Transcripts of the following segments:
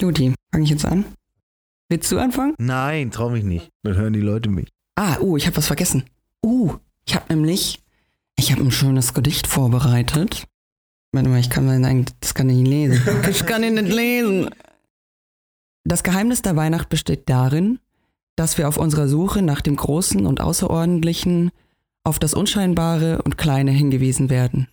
Juti, fange ich jetzt an? Willst du anfangen? Nein, trau mich nicht. Dann hören die Leute mich. Ah, uh, ich habe was vergessen. Uh, ich habe nämlich, ich habe ein schönes Gedicht vorbereitet. Warte mal, ich kann sagen, das kann ich nicht lesen. Ich kann ihn nicht lesen. Das Geheimnis der Weihnacht besteht darin, dass wir auf unserer Suche nach dem Großen und Außerordentlichen auf das Unscheinbare und Kleine hingewiesen werden.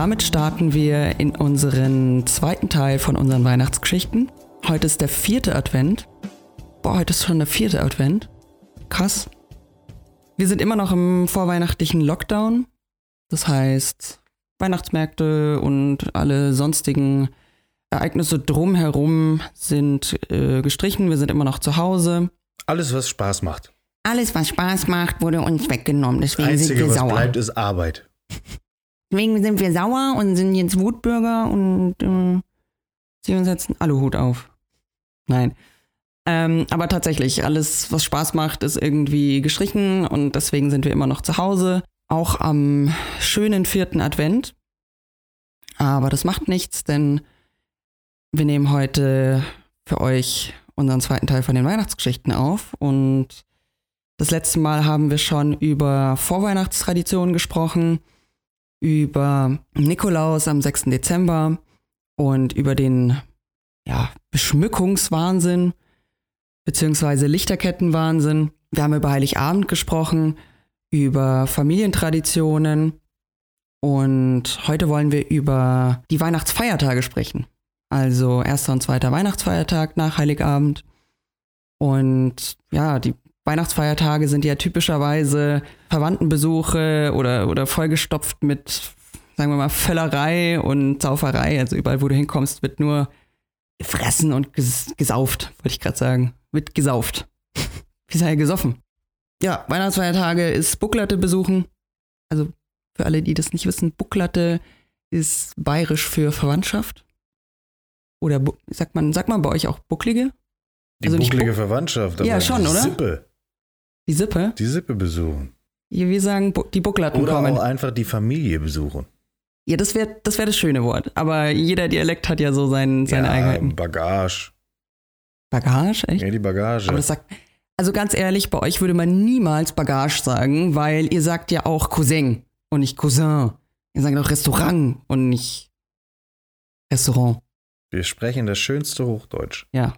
Damit starten wir in unseren zweiten Teil von unseren Weihnachtsgeschichten. Heute ist der vierte Advent. Boah, heute ist schon der vierte Advent. Krass. Wir sind immer noch im vorweihnachtlichen Lockdown. Das heißt, Weihnachtsmärkte und alle sonstigen Ereignisse drumherum sind äh, gestrichen. Wir sind immer noch zu Hause. Alles, was Spaß macht. Alles, was Spaß macht, wurde uns weggenommen. Deswegen sind Einzige, wir was sauer. bleibt, ist Arbeit. Deswegen sind wir sauer und sind jetzt Wutbürger und äh, ziehen uns jetzt einen Aluhut auf. Nein. Ähm, aber tatsächlich, alles, was Spaß macht, ist irgendwie gestrichen und deswegen sind wir immer noch zu Hause. Auch am schönen vierten Advent. Aber das macht nichts, denn wir nehmen heute für euch unseren zweiten Teil von den Weihnachtsgeschichten auf. Und das letzte Mal haben wir schon über Vorweihnachtstraditionen gesprochen über Nikolaus am 6. Dezember und über den ja, Beschmückungswahnsinn beziehungsweise Lichterkettenwahnsinn. Wir haben über Heiligabend gesprochen, über Familientraditionen und heute wollen wir über die Weihnachtsfeiertage sprechen. Also erster und zweiter Weihnachtsfeiertag nach Heiligabend. Und ja, die Weihnachtsfeiertage sind ja typischerweise Verwandtenbesuche oder, oder vollgestopft mit, sagen wir mal, Völlerei und Sauferei. Also überall, wo du hinkommst, wird nur gefressen und ges gesauft, wollte ich gerade sagen. Wird gesauft. Wie sei gesoffen? Ja, Weihnachtsfeiertage ist Bucklatte besuchen. Also für alle, die das nicht wissen, Bucklatte ist bayerisch für Verwandtschaft. Oder sagt man, sagt man bei euch auch Bucklige? Die Also nicht bucklige Buck- Verwandtschaft. Ja, aber schon, die oder? Sippe. Die Sippe? Die Sippe besuchen. Wir sagen, die Bucklatten Oder kommen. auch einfach die Familie besuchen. Ja, das wäre das, wär das schöne Wort. Aber jeder Dialekt hat ja so sein, seine ja, Eigenheiten. Bagage. Bagage, echt? Ja, die Bagage. Aber das sagt, also ganz ehrlich, bei euch würde man niemals Bagage sagen, weil ihr sagt ja auch Cousin und nicht Cousin. Ihr sagt auch Restaurant und nicht Restaurant. Wir sprechen das schönste Hochdeutsch. Ja.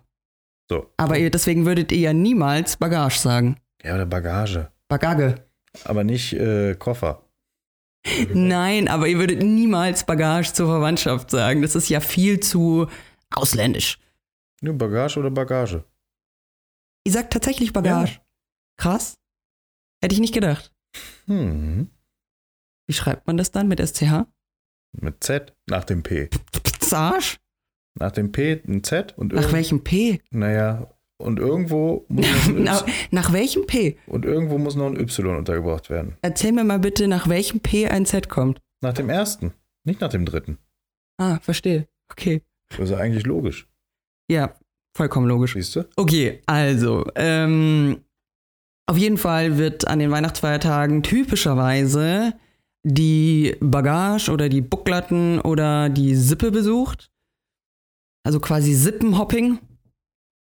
So. Aber ihr, deswegen würdet ihr ja niemals Bagage sagen. Ja, oder Bagage. Bagage. Aber nicht äh, Koffer. Nein, aber ihr würdet niemals Bagage zur Verwandtschaft sagen. Das ist ja viel zu ausländisch. Nur Bagage oder Bagage. Ihr sagt tatsächlich Bagage. Krass. Hätte ich nicht gedacht. Hm. Wie schreibt man das dann mit SCH? Mit Z nach dem P. Pizzage? Nach dem P ein Z und Nach welchem P? Naja, und irgendwo muss noch ein nach, y, nach welchem P? und irgendwo muss noch ein Y untergebracht werden. Erzähl mir mal bitte, nach welchem P ein Z kommt. Nach dem ersten, nicht nach dem dritten. Ah, verstehe. Okay. Das ist ja eigentlich logisch. Ja, vollkommen logisch. Siehst du? Okay, also, ähm, auf jeden Fall wird an den Weihnachtsfeiertagen typischerweise die Bagage oder die Bucklatten oder die Sippe besucht. Also quasi Sippenhopping.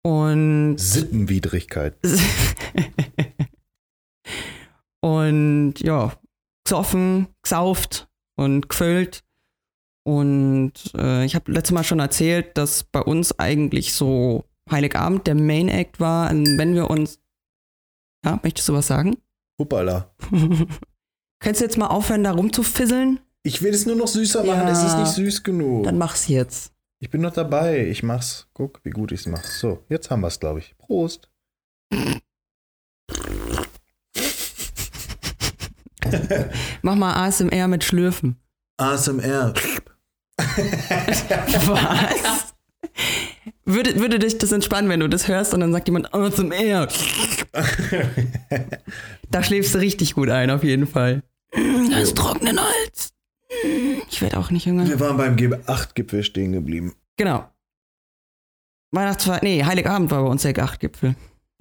Und Sittenwidrigkeit. und ja, gesoffen, gesauft und gefüllt. Und äh, ich habe letztes Mal schon erzählt, dass bei uns eigentlich so Heiligabend der Main Act war, und wenn wir uns. Ja, möchtest du was sagen? Hoppala. Könntest du jetzt mal aufhören, da rumzufisseln? Ich will es nur noch süßer machen, Ja. es ist nicht süß genug. Dann mach's jetzt. Ich bin noch dabei, ich mach's. Guck, wie gut ich's mach. So, jetzt haben wir's, glaube ich. Prost. Mach mal ASMR mit Schlürfen. ASMR. Was? Würde, würde dich das entspannen, wenn du das hörst und dann sagt jemand, oh, zum R. da schläfst du richtig gut ein, auf jeden Fall. Das ist trockenen Hals. Ich werde auch nicht jünger. Wir waren beim G8-Gipfel stehen geblieben. Genau. Weihnachtsfeier, nee, Heiligabend war bei uns der Gacht-Gipfel.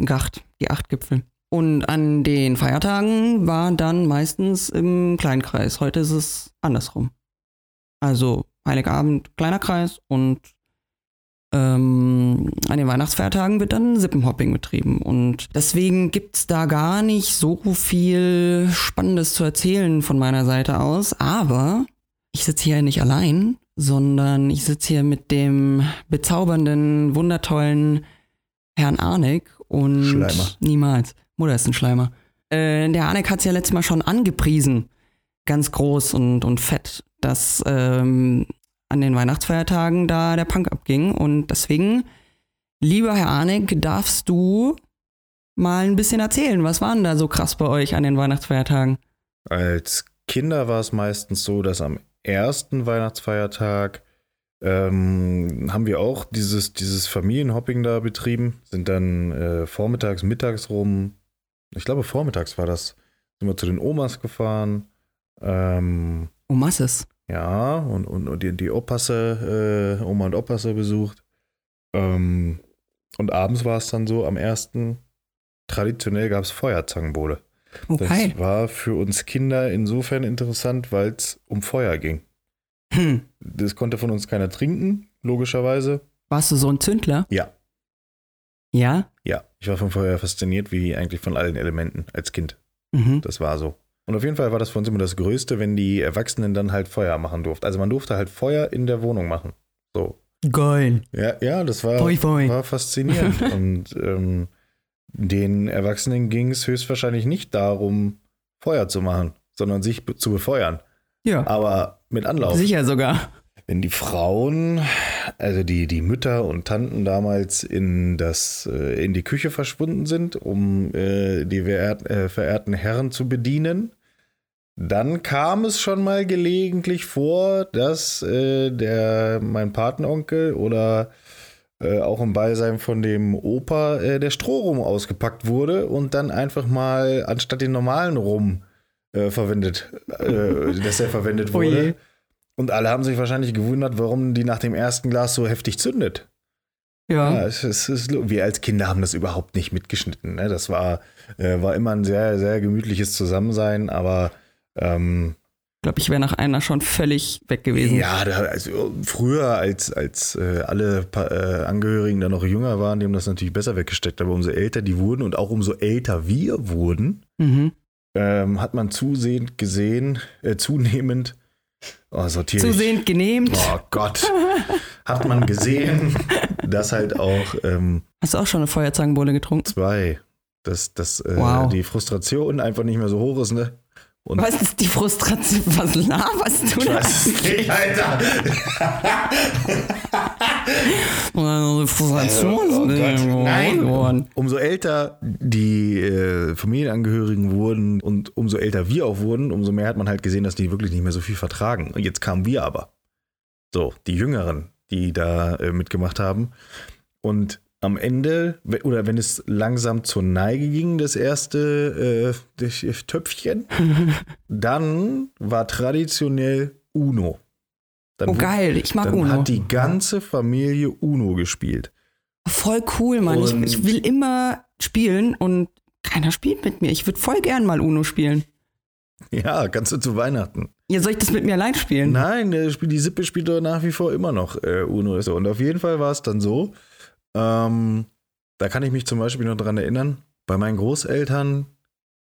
Gacht, die Acht-Gipfel. Und an den Feiertagen war dann meistens im Kleinkreis. Heute ist es andersrum. Also Heiligabend kleiner Kreis und ähm, an den Weihnachtsfeiertagen wird dann Sippenhopping betrieben. Und deswegen gibt es da gar nicht so viel Spannendes zu erzählen von meiner Seite aus. Aber ich sitze hier nicht allein, sondern ich sitze hier mit dem bezaubernden, wundertollen Herrn Arnek und Schleimer. niemals. Mutter ist ein Schleimer. Äh, der Arnek hat es ja letztes Mal schon angepriesen, ganz groß und, und fett, dass ähm, an den Weihnachtsfeiertagen da der Punk abging. Und deswegen, lieber Herr Arnek, darfst du mal ein bisschen erzählen. Was war denn da so krass bei euch an den Weihnachtsfeiertagen? Als Kinder war es meistens so, dass am ersten Weihnachtsfeiertag ähm, haben wir auch dieses, dieses Familienhopping da betrieben, sind dann äh, vormittags, mittags rum, ich glaube vormittags war das, sind wir zu den Omas gefahren. Ähm, Omasses. Ja, und, und, und die, die Opasse, äh, Oma und Opasse besucht. Ähm, und abends war es dann so, am ersten, traditionell gab es Feuerzangenbowle. Okay. Das war für uns Kinder insofern interessant, weil es um Feuer ging. Hm. Das konnte von uns keiner trinken, logischerweise. Warst du so ein Zündler? Ja, Ja. ja. Ich war vom Feuer fasziniert, wie eigentlich von allen Elementen als Kind. Mhm. Das war so. Und auf jeden Fall war das für uns immer das Größte, wenn die Erwachsenen dann halt Feuer machen durften. Also man durfte halt Feuer in der Wohnung machen. So. Geil. Ja, ja, das war, Foi, foi. war faszinierend. Und ähm, den Erwachsenen ging es höchstwahrscheinlich nicht darum, Feuer zu machen, sondern sich be zu befeuern. Ja. Aber mit Anlauf. Sicher sogar. Wenn die Frauen, also die, die Mütter und Tanten damals in, das, äh, in die Küche verschwunden sind, um äh, die verehrten, äh, verehrten Herren zu bedienen, dann kam es schon mal gelegentlich vor, dass äh, der, mein Patenonkel oder äh, auch im Beisein von dem Opa äh, der Strohrum ausgepackt wurde und dann einfach mal anstatt den normalen Rum verwendet, äh, dass er verwendet Oh wurde. Und alle haben sich wahrscheinlich gewundert, warum die nach dem ersten Glas so heftig zündet. Ja, Ja. es, es ist, wir als Kinder haben das überhaupt nicht mitgeschnitten. Ne? Das war, äh, war immer ein sehr, sehr gemütliches Zusammensein, aber ähm, Ich glaube, ich wäre nach einer schon völlig weg gewesen. ja, da, also früher, als, als äh, alle pa äh, Angehörigen da noch jünger waren, die haben das natürlich besser weggesteckt, aber umso älter die wurden und auch umso älter wir wurden, Mhm. ähm, hat man zusehend gesehen, äh, zunehmend, oh, sortiere. Zusehend genehmt. Oh Gott. Hat man gesehen, dass halt auch ähm, Hast du auch schon eine Feuerzangenbowle getrunken? zwei, dass, dass äh, Wow. die Frustration einfach nicht mehr so hoch ist, ne? Und Was ist die Frustration? Was laberst du da? nicht, Alter. Die Frustration Oh ist Gott, nicht nein. geworden. Umso älter die äh, Familienangehörigen wurden und umso älter wir auch wurden, umso mehr hat man halt gesehen, dass die wirklich nicht mehr so viel vertragen. Und jetzt kamen wir aber. So, die Jüngeren, die da äh, mitgemacht haben. Und am Ende, oder wenn es langsam zur Neige ging, das erste äh, Töpfchen, dann war traditionell Uno. Dann, Oh geil, ich mag dann Uno. hat die ganze Familie Uno gespielt. Voll cool, Mann. Ich, ich will immer spielen und keiner spielt mit mir. Ich würde voll gern mal Uno spielen. Ja, kannst du zu Weihnachten. Ja, soll ich das mit mir allein spielen? Nein, die Sippe spielt doch nach wie vor immer noch äh, Uno. Und auf jeden Fall war es dann so, ähm, da kann ich mich zum Beispiel noch dran erinnern, bei meinen Großeltern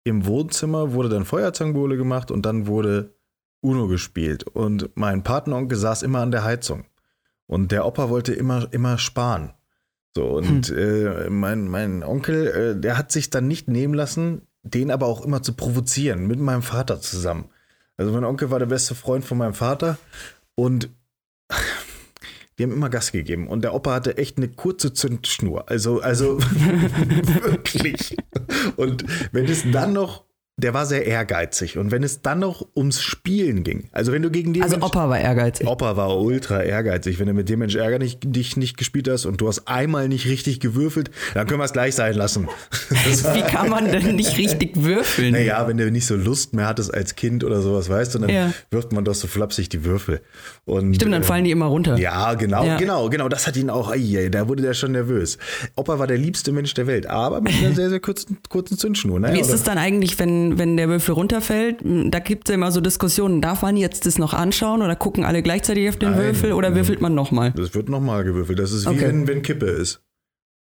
im Wohnzimmer wurde dann Feuerzangenbowle gemacht und dann wurde Uno gespielt. Und mein Patenonkel saß immer an der Heizung. Und der Opa wollte immer, immer sparen. So, und äh, mein, mein Onkel, äh, der hat sich dann nicht nehmen lassen, den aber auch immer zu provozieren, mit meinem Vater zusammen. Also mein Onkel war der beste Freund von meinem Vater und die haben immer Gas gegeben. Und der Opa hatte echt eine kurze Zündschnur. Also, also wirklich. Und wenn es dann noch der war sehr ehrgeizig. Und wenn es dann noch ums Spielen ging, also wenn du gegen den Also Mensch, Opa war ehrgeizig. Opa war ultra ehrgeizig. Wenn du mit dem Mensch Ärger nicht, dich nicht gespielt hast und du hast einmal nicht richtig gewürfelt, dann können wir es gleich sein lassen. Wie kann man denn nicht richtig würfeln? naja, wenn du nicht so Lust mehr hattest als Kind oder sowas, weißt du, dann Ja. wirft man doch so flapsig die Würfel. Und, Stimmt, dann äh, fallen die immer runter. ja, genau, Ja. genau, genau. Das hat ihn auch, ai, da wurde der schon nervös. Opa war der liebste Mensch der Welt, aber mit einer sehr, sehr kurzen, kurzen Zündschnur. Ne? Wie ist es dann eigentlich, wenn, wenn der Würfel runterfällt? Da gibt es ja immer so Diskussionen. Darf man jetzt das noch anschauen oder gucken alle gleichzeitig auf den Nein. Würfel oder würfelt man nochmal? Das wird nochmal gewürfelt. Das ist wie Okay. wenn, wenn Kippe ist.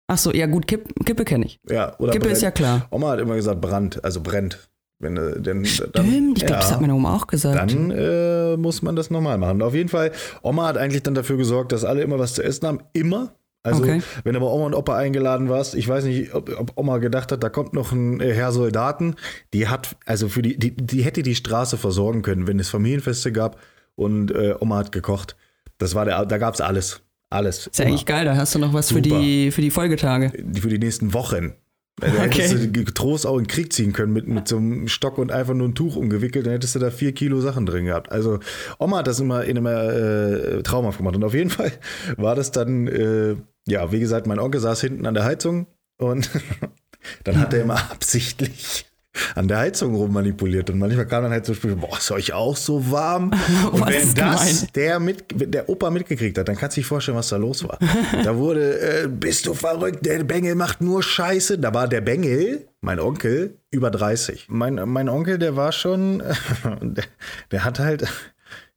Ach so, ja gut, Kipp, Kippe kenne ich. Ja, oder Kippe ist brennt. ja klar. Oma hat immer gesagt, Brand, also brennt. Wenn, äh, denn, dann, Stimmt, ich glaube, das hat meine Oma auch gesagt. dann äh, muss man das nochmal machen. Auf jeden Fall, Oma hat eigentlich dann dafür gesorgt, dass alle immer was zu essen haben. Immer. Also, Okay. wenn aber Oma und Opa eingeladen warst, ich weiß nicht, ob, ob Oma gedacht hat, da kommt noch ein äh, Herr Soldaten, die hat, also für die, die, die hätte die Straße versorgen können, wenn es Familienfeste gab und äh, Oma hat gekocht. Das war der, da gab es alles. Alles. ist ja eigentlich geil, da hast du noch was für Super. die, für die Folgetage. für die nächsten Wochen. Da Okay. hättest du getrost auch in den Krieg ziehen können mit, mit so einem Stock und einfach nur ein Tuch umgewickelt, dann hättest du da vier Kilo Sachen drin gehabt. Also Oma hat das immer in immer äh, traumhaft gemacht. Und auf jeden Fall war das dann, äh, ja, wie gesagt, mein Onkel saß hinten an der Heizung und dann hat er immer absichtlich an der Heizung rummanipuliert und manchmal kam dann halt so Spiel, boah, ist euch auch so warm? Und Was wenn das gemein. der, mit, der Opa mitgekriegt hat, dann kannst du dich vorstellen, was da los war. Da wurde, äh, bist du verrückt, der Bengel macht nur Scheiße. Da war der Bengel, mein Onkel, über 30. Mein, mein Onkel, der war schon, der, der hat halt,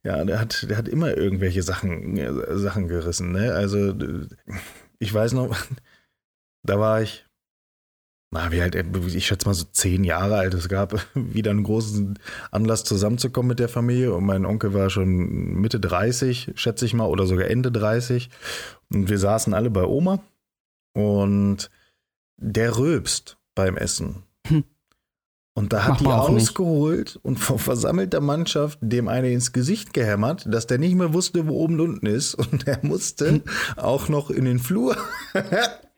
ja, der hat, der hat immer irgendwelche Sachen, äh, Sachen gerissen. Ne? Also, ich weiß noch, da war ich, na, wie halt, ich schätze mal so zehn Jahre alt. Es gab wieder einen großen Anlass zusammenzukommen mit der Familie und mein Onkel war schon Mitte 30, schätze ich mal, oder sogar Ende 30. Und wir saßen alle bei Oma und der rülpst beim Essen. Hm. Und da hat die auch nicht. ausgeholt und vor versammelter Mannschaft dem eine ins Gesicht gehämmert, dass der nicht mehr wusste, wo oben und unten ist. Und er musste auch noch in den Flur.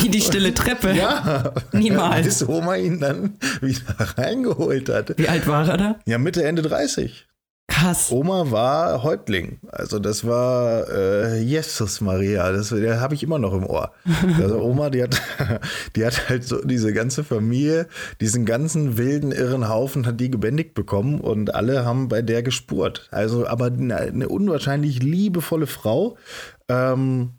Wie die stille Treppe. Ja, Niemals. bis Oma ihn dann wieder reingeholt hat. Wie alt war er da? Ja, Mitte, Ende 30. Krass. Oma war Häuptling. Also das war äh, Jesus Maria. Das der habe ich immer noch im Ohr. Also Oma, die hat, die hat halt so diese ganze Familie, diesen ganzen wilden, irren Haufen hat die gebändigt bekommen und alle haben bei der gespurt. Also aber eine, eine unwahrscheinlich liebevolle Frau. Ähm,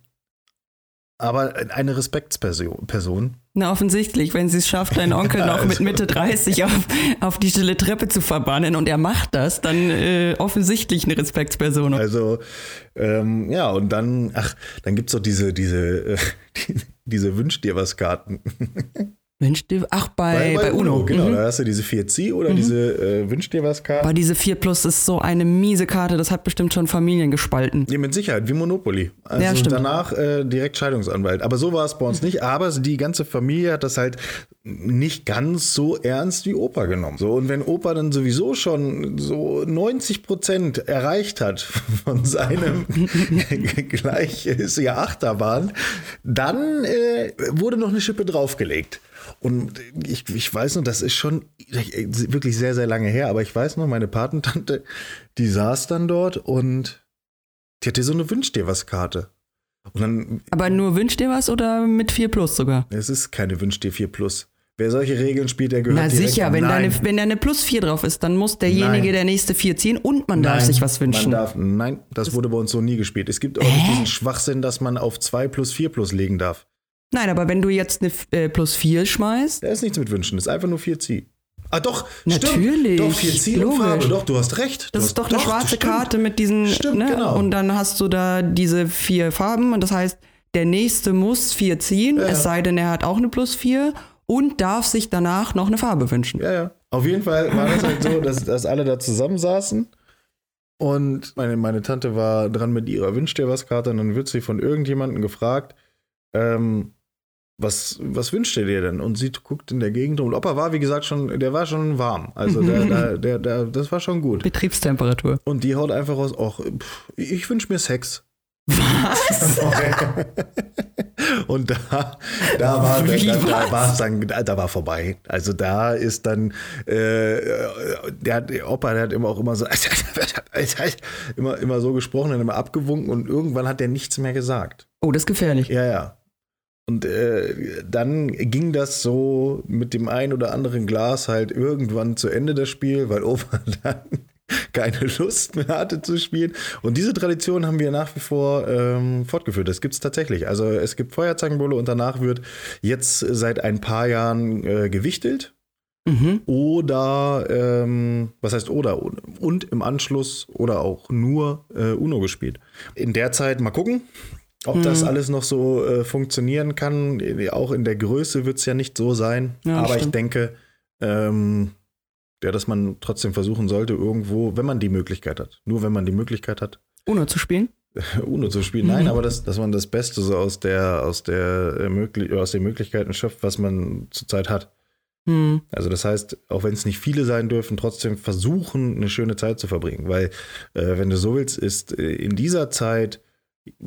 aber eine Respektsperson. Person. Na, offensichtlich, wenn sie es schafft, deinen Onkel Ja, noch mit also- Mitte 30 auf, auf die stille Treppe zu verbannen und er macht das, dann äh, offensichtlich eine Respektsperson. Also, ähm, ja, und dann, ach, dann gibt es doch diese, diese, äh, die, diese Wünsch dir was Karten. Wünsch dir, ach, bei, bei, Uno. Genau, Mhm. da hast du diese 4C oder diese äh, Wünsch dir was Karten. Aber diese 4 Plus ist so eine miese Karte, das hat bestimmt schon Familien gespalten. Nee, mit Sicherheit, wie Monopoly. Also Ja, stimmt. danach äh, direkt Scheidungsanwalt. Aber so war es bei uns nicht. Aber die ganze Familie hat das halt nicht ganz so ernst wie Opa genommen. So, und wenn Opa dann sowieso schon so 90 Prozent erreicht hat von seinem gleich ist ja Achterbahn, dann äh, wurde noch eine Schippe draufgelegt. Und ich, ich weiß noch, das ist schon wirklich sehr, sehr lange her, aber ich weiß noch, meine Patentante, die saß dann dort und die hatte so eine Wünsch dir was Karte. Und dann, Aber nur wünsch dir was oder mit 4 Plus sogar? es ist keine Wünsch dir 4 Plus. Wer solche Regeln spielt, der gehört Na sicher, wenn da, Nein. eine, wenn da eine Plus 4 drauf ist, dann muss derjenige Nein. der nächste 4 ziehen und man darf Nein, sich was wünschen. Man darf, nein, das wurde bei uns so nie gespielt. Es gibt auch nicht diesen Schwachsinn, dass man auf 2 plus 4 plus legen darf. Nein, aber wenn du jetzt eine äh, Plus 4 schmeißt, Da ist nichts mit Wünschen, das ist einfach nur 4C. Ah, doch, Natürlich, stimmt. Doch, 4C und logisch. Farbe. Doch, du hast recht. Du Das hast, ist doch eine schwarze stimmt. Karte mit diesen. Stimmt, ne? genau. Und dann hast du da diese vier Farben und das heißt, der nächste muss vier ziehen, Ja. es sei denn, er hat auch eine plus vier und darf sich danach noch eine Farbe wünschen. Ja, ja. Auf jeden Fall war das halt so, dass, dass alle da zusammensaßen. Und meine, meine Tante war dran mit ihrer Wünsch dir was Karte und dann wird sie von irgendjemandem gefragt, ähm, was, was wünscht ihr dir denn? Und sie guckt in der Gegend rum. Und Opa war, wie gesagt, schon, der war schon warm. Also der, der, der, der, das war schon gut. Betriebstemperatur. Und die haut einfach raus, ach, pff, ich wünsche mir Sex. Was? Und da, da war da, da dann, da war vorbei. Also da ist dann, äh, der, der Opa, der hat immer auch immer so, immer, immer so gesprochen und immer abgewunken und irgendwann hat der nichts mehr gesagt. Oh, das ist gefährlich. Ja, ja. Und äh, dann ging das so mit dem ein oder anderen Glas halt irgendwann zu Ende das Spiel, weil Opa dann keine Lust mehr hatte zu spielen. Und diese Tradition haben wir nach wie vor ähm, fortgeführt. Das gibt es tatsächlich. Also es gibt Feuerzangenbowle und danach wird jetzt seit ein paar Jahren äh, gewichtelt. Mhm. Oder, ähm, was heißt oder? Und im Anschluss oder auch nur äh, Uno gespielt. In der Zeit mal gucken. Ob das alles noch so äh, funktionieren kann, auch in der Größe wird es ja nicht so sein. Ja, aber stimmt. ich denke, ähm, ja, dass man trotzdem versuchen sollte, irgendwo, wenn man die Möglichkeit hat, nur wenn man die Möglichkeit hat. Uno zu spielen? Uno zu spielen, nein, mhm. aber das, dass man das Beste so aus der, aus der äh, möglich, aus den Möglichkeiten schöpft, was man zurzeit hat. Mhm. Also das heißt, auch wenn es nicht viele sein dürfen, trotzdem versuchen, eine schöne Zeit zu verbringen. Weil, äh, wenn du so willst, ist äh, in dieser Zeit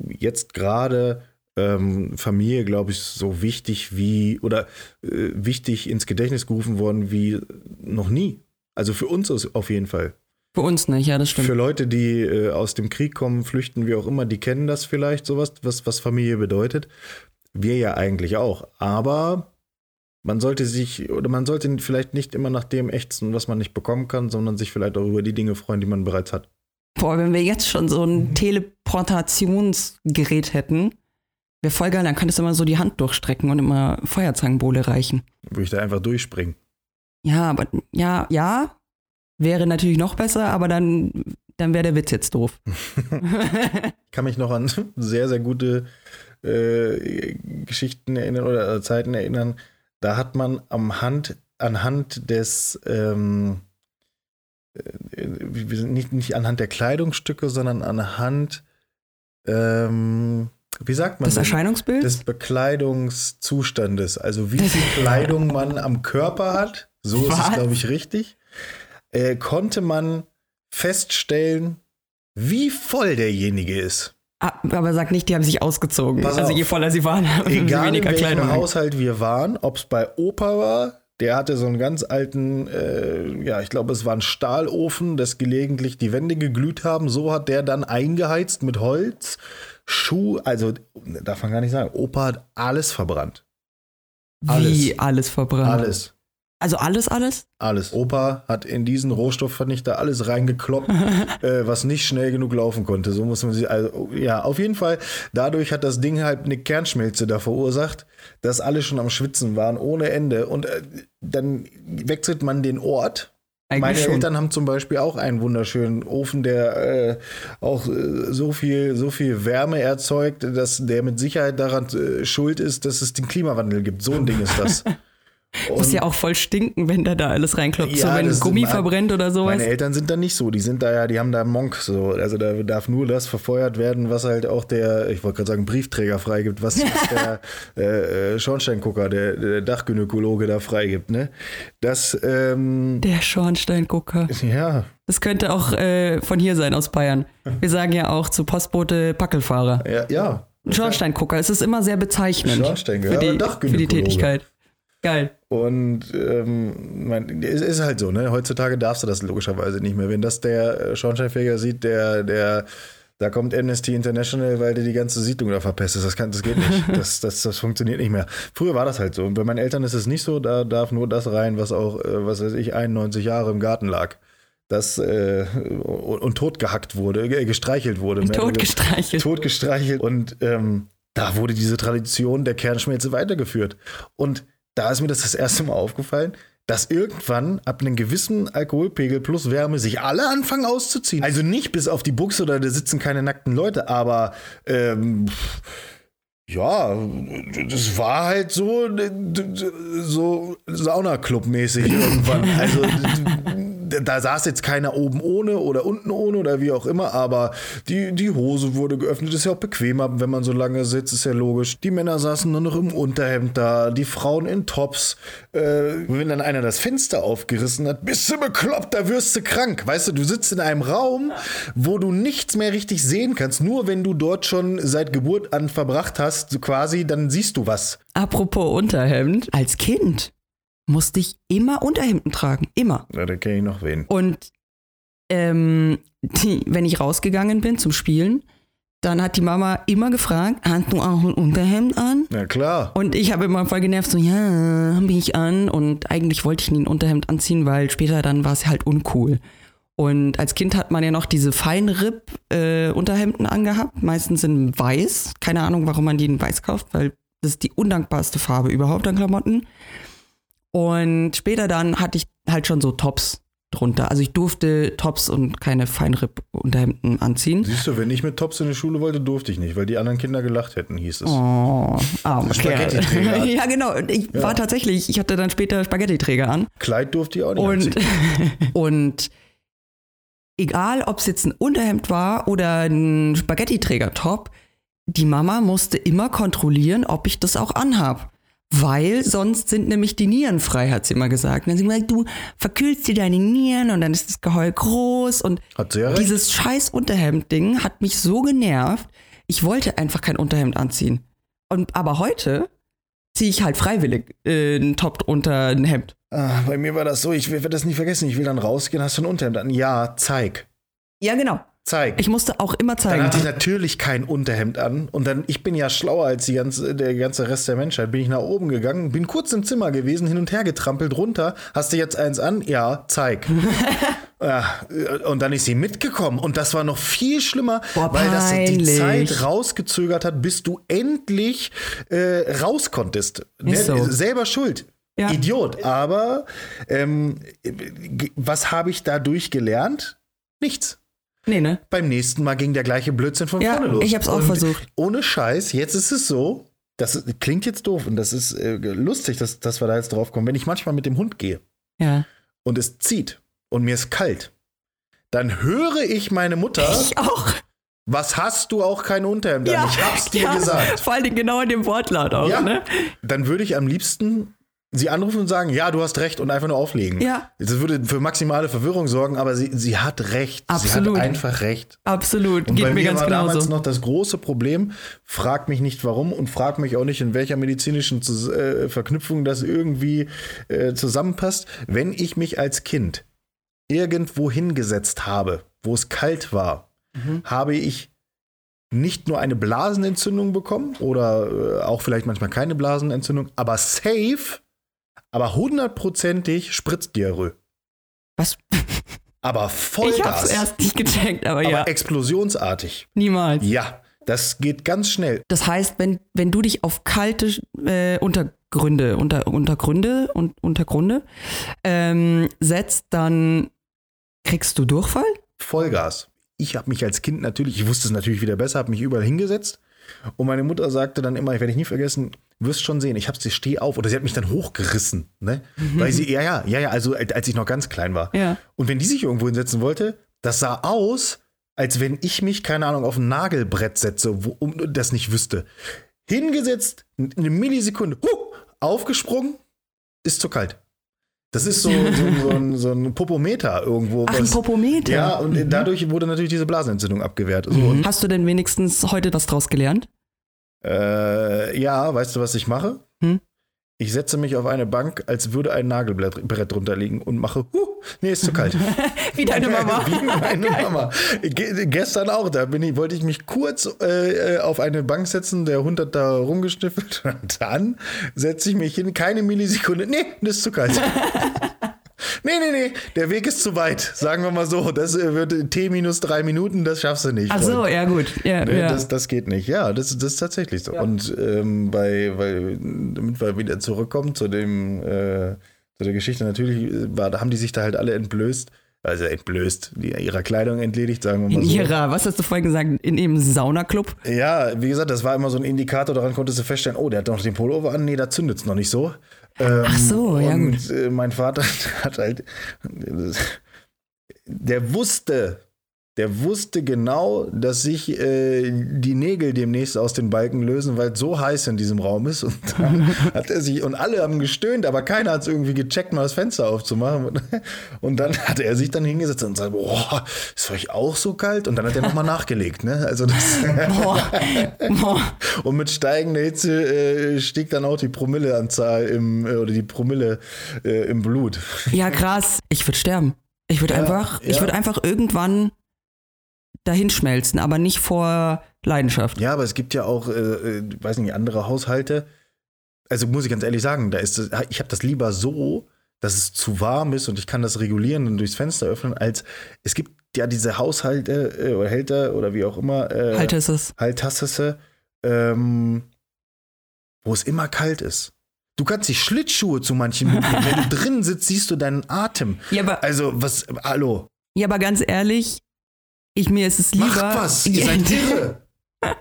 jetzt gerade ähm, Familie, glaube ich, so wichtig wie oder äh, wichtig ins Gedächtnis gerufen worden wie noch nie. Also für uns auf jeden Fall. Für uns nicht, ja, das stimmt. Für Leute, die äh, aus dem Krieg kommen, flüchten, wie auch immer, die kennen das vielleicht, sowas, was, was Familie bedeutet. Wir ja eigentlich auch. Aber man sollte sich oder man sollte vielleicht nicht immer nach dem ächzen, was man nicht bekommen kann, sondern sich vielleicht auch über die Dinge freuen, die man bereits hat. Boah, wenn wir jetzt schon so ein Teleportationsgerät hätten, wäre voll geil, dann könntest du immer so die Hand durchstrecken und immer Feuerzangenbowle reichen. Würde ich da einfach durchspringen. Ja, aber ja, ja, wäre natürlich noch besser, aber dann, dann wäre der Witz jetzt doof. ich kann mich noch an sehr, sehr gute äh, Geschichten erinnern oder Zeiten erinnern. Da hat man am Hand, anhand des ähm, äh, nicht, nicht anhand der Kleidungsstücke, sondern anhand ähm, wie sagt man das Erscheinungsbild des Bekleidungszustandes, also wie viel Kleidung man am Körper hat, so Was? ist es glaube ich richtig, äh, konnte man feststellen, wie voll derjenige ist. Ah, aber sag nicht, die haben sich ausgezogen. Pass also je voller sie waren, Egal weniger in welchem Kleidung. Haushalt wir waren, ob es bei Opa war, der hatte so einen ganz alten, äh, ja, ich glaube, es war ein Stahlofen, das gelegentlich die Wände geglüht haben. So hat der dann eingeheizt mit Holz. Schuh, also darf man gar nicht sagen, Opa hat alles verbrannt. Alles. Wie alles verbrannt? Alles. Also alles, alles? Alles. Opa hat in diesen Rohstoffvernichter alles reingekloppt, äh, was nicht schnell genug laufen konnte. So muss man sich, also, ja, auf jeden Fall. Dadurch hat das Ding halt eine Kernschmelze da verursacht, dass alle schon am Schwitzen waren, ohne Ende. Und äh, dann wechselt man den Ort eigentlich Meine schon. Eltern haben zum Beispiel auch einen wunderschönen Ofen, der äh, auch äh, so viel, so viel Wärme erzeugt, dass der mit Sicherheit daran äh, schuld ist, dass es den Klimawandel gibt. So ein Ding ist das. Muss ja auch voll stinken, wenn da da alles reinkloppt. Ja, so, wenn Gummi verbrennt oder sowas. Meine Eltern sind da nicht so. Die sind da ja, die haben da Monk so. Also da darf nur das verfeuert werden, was halt auch der, ich wollte gerade sagen, Briefträger freigibt, was, was der äh, äh, Schornsteingucker, der, der Dachgynäkologe da freigibt, ne? Das, ähm, Der Schornsteingucker. Ja. Das könnte auch äh, von hier sein, aus Bayern. Wir sagen ja auch zu Postbote Packelfahrer. Ja, ja. Schornsteingucker. Es ist immer sehr bezeichnend Schornstein, für, die, für die Tätigkeit. Geil. Und ähm, man, es ist halt so, ne? Heutzutage darfst du das logischerweise nicht mehr. Wenn das der äh, Schornsteinfeger sieht, der, der, da kommt Amnesty International, weil der die ganze Siedlung da verpestet. Das, kann, das geht nicht. Das, das, das funktioniert nicht mehr. Früher war das halt so. Und bei meinen Eltern ist es nicht so, da darf nur das rein, was auch, äh, was weiß ich, 91 Jahre im Garten lag das äh, und, und totgehackt wurde, äh, gestreichelt wurde. Totgestreichelt. Totgestreichelt. Und ähm, da wurde diese Tradition der Kernschmelze weitergeführt. Und da ist mir das das erste Mal aufgefallen, dass irgendwann ab einem gewissen Alkoholpegel plus Wärme sich alle anfangen auszuziehen. Also nicht bis auf die Buchse oder da sitzen keine nackten Leute, aber ähm, ja, das war halt so, so Saunaclub-mäßig irgendwann. Also da saß jetzt keiner oben ohne oder unten ohne oder wie auch immer, aber die, die Hose wurde geöffnet. Ist ja auch bequemer, wenn man so lange sitzt, ist ja logisch. Die Männer saßen nur noch im Unterhemd da, die Frauen in Tops. Äh, wenn dann einer das Fenster aufgerissen hat, bist du bekloppt, da wirst du krank. Weißt du, du sitzt in einem Raum, wo du nichts mehr richtig sehen kannst. Nur wenn du dort schon seit Geburt an verbracht hast, quasi, dann siehst du was. Apropos Unterhemd, als Kind musste ich immer Unterhemden tragen. Immer. Ja, da kenne ich noch wen. Und ähm, die, wenn ich rausgegangen bin zum Spielen, dann hat die Mama immer gefragt, hast du auch ein Unterhemd an? Ja, klar. Und ich habe immer voll genervt, so, ja, habe ich an. Und eigentlich wollte ich nie ein Unterhemd anziehen, weil später dann war es halt uncool. Und als Kind hat man ja noch diese Feinripp-Unterhemden angehabt, meistens in weiß. Keine Ahnung, warum man die in weiß kauft, weil das ist die undankbarste Farbe überhaupt an Klamotten. Und später dann hatte ich halt schon so Tops drunter. Also ich durfte Tops und keine Feinripp-Unterhemden anziehen. Siehst du, wenn ich mit Tops in die Schule wollte, durfte ich nicht, weil die anderen Kinder gelacht hätten, hieß es. Oh, armer Kerl. Spaghetti-Träger. Ja, genau. Ich Ja. war tatsächlich, ich hatte dann später Spaghetti-Träger an. Kleid durfte ich auch nicht Und, anziehen. und egal, ob es jetzt ein Unterhemd war oder ein Spaghetti-Träger-Top, die Mama musste immer kontrollieren, ob ich das auch anhab. Weil sonst sind nämlich die Nieren frei, hat sie immer gesagt. Und dann hat sie gesagt, du verkühlst dir deine Nieren und dann ist das Geheul groß. Und Hat sie ja recht. dieses scheiß Unterhemd-Ding hat mich so genervt. Ich wollte einfach kein Unterhemd anziehen. Und, aber heute ziehe ich halt freiwillig äh, einen Top unter ein Hemd. Ah, bei mir war das so, ich werde das nie vergessen. Ich will dann rausgehen, hast du ein Unterhemd an? Ja, zeig. Ja, genau. Zeig. Ich musste auch immer dann zeigen. hatte ich natürlich kein Unterhemd an und dann, ich bin ja schlauer als die ganze, der ganze Rest der Menschheit, bin ich nach oben gegangen, bin kurz im Zimmer gewesen, hin und her getrampelt, runter, hast du jetzt eins an? Ja, zeig. ja, und dann ist sie mitgekommen und das war noch viel schlimmer, Boah, weil das die. Zeit rausgezögert hat, bis du endlich äh, raus konntest. Ist so. Selber schuld. Ja. Idiot. Aber ähm, was habe ich dadurch gelernt? Nichts. Nee, ne? Beim nächsten Mal ging der gleiche Blödsinn von Ja, vorne los. ich hab's auch Und versucht. Ohne Scheiß, jetzt ist es so, das klingt jetzt doof und das ist äh, lustig, dass, dass wir da jetzt drauf kommen. Wenn ich manchmal mit dem Hund gehe Ja. und es zieht und mir ist kalt, dann höre ich meine Mutter, Ich auch. was hast du auch kein Unterhemd an? Ich hab's dir ja. gesagt. Vor allen Dingen genau in dem Wortlaut auch, Ja. ne? Dann würde ich am liebsten sie anrufen und sagen, ja, du hast recht und einfach nur auflegen. Ja. Das würde für maximale Verwirrung sorgen, aber sie, sie hat recht. Absolut. Sie hat einfach recht. Absolut. Und Geht bei mir mir ganz war damals genauso. noch das große Problem, frag mich nicht warum und frag mich auch nicht, in welcher medizinischen Zus äh, Verknüpfung das irgendwie äh, zusammenpasst. Wenn ich mich als Kind irgendwo hingesetzt habe, wo es kalt war, Mhm. habe ich nicht nur eine Blasenentzündung bekommen oder äh, auch vielleicht manchmal keine Blasenentzündung, aber safe, aber hundertprozentig Spritzdiarrhoe. Was? Aber Ich Vollgas. hab's erst nicht gecheckt, aber, aber ja. explosionsartig. Niemals. Ja, das geht ganz schnell. Das heißt, wenn, wenn du dich auf kalte äh, Untergründe, unter, Untergründe und Untergründe ähm, setzt, dann kriegst du Durchfall? Vollgas. Ich habe mich als Kind natürlich, ich wusste es natürlich wieder besser, habe mich überall hingesetzt. Und meine Mutter sagte dann immer, ich werde ich nie vergessen, wirst schon sehen, ich habe sie steh auf. Oder sie hat mich dann hochgerissen, ne? Weil sie, ja, ja, ja, ja, also als ich noch ganz klein war. Ja. Und wenn die sich irgendwo hinsetzen wollte, das sah aus, als wenn ich mich, keine Ahnung, auf ein Nagelbrett setze, wo, um das nicht wüsste. Hingesetzt, eine Millisekunde, huh, aufgesprungen, ist zu kalt. Das ist so, so, so, ein, so ein Popometer irgendwo. Ach, ein was- Popometer. Ja, und dadurch wurde natürlich diese Blasenentzündung abgewehrt. So, und, Hast du denn wenigstens heute was draus gelernt? Äh, ja, weißt du, was ich mache? Hm? Ich setze mich auf eine Bank, als würde ein Nagelbrett Brett drunter liegen und mache, huh, nee, ist zu kalt. Wie deine Mama. Wie meine Mama. Ge gestern auch, da bin ich, wollte ich mich kurz äh, äh, auf eine Bank setzen, der Hund hat da rumgestiffelt und dann setze ich mich hin, keine Millisekunde, nee, das ist zu kalt. Nee, nee, nee, der Weg ist zu weit, sagen wir mal so. Das äh, wird T minus drei Minuten, das schaffst du nicht. Ach so, Freund. ja gut. Ja, Nee, ja. das, das geht nicht. Ja, das, das ist tatsächlich so. Und ähm, bei, weil, damit wir wieder zurückkommen zu dem, äh, zu der Geschichte, natürlich äh, war, da haben die sich da halt alle entblößt, also entblößt, ihrer Kleidung entledigt, sagen wir mal in so. ihrer, was hast du vorhin gesagt, in ihrem Saunaclub? Ja, wie gesagt, das war immer so ein Indikator, daran konntest du feststellen, oh, der hat noch den Pullover an, nee, da zündet es noch nicht so. Ähm, Ach so, ja und, gut. Äh, mein Vater hat halt, der wusste, der wusste genau, dass sich äh, die Nägel demnächst aus den Balken lösen, weil es so heiß in diesem Raum ist. Und hat er sich, und alle haben gestöhnt, aber keiner hat es irgendwie gecheckt, mal das Fenster aufzumachen. Und dann hat er sich dann hingesetzt und gesagt, boah, ist euch auch so kalt? Und dann hat er nochmal nachgelegt, ne? Also das Boah. Boah. und mit steigender Hitze äh, stieg dann auch die Promilleanzahl im, äh, oder die Promille äh, im Blut. Ja, krass. Ich würde sterben. Ich würde Ja, einfach, ich ja. würde einfach irgendwann dahin schmelzen, aber nicht vor Leidenschaft. Ja, aber es gibt ja auch, äh, äh, weiß nicht, andere Haushalte. Also muss ich ganz ehrlich sagen, da ist es, ich habe das lieber so, dass es zu warm ist und ich kann das regulieren und durchs Fenster öffnen, als es gibt ja diese Haushalte äh, oder Hälter oder wie auch immer. Äh, Halt ist es. Haltassesse, ähm, wo es immer kalt ist. Du kannst die Schlittschuhe zu manchen mitnehmen. Wenn du drin sitzt, siehst du deinen Atem. Ja, aber, Also, was, hallo, ja, aber ganz ehrlich, ich, mir ist es lieber. macht was, ihr seid irre.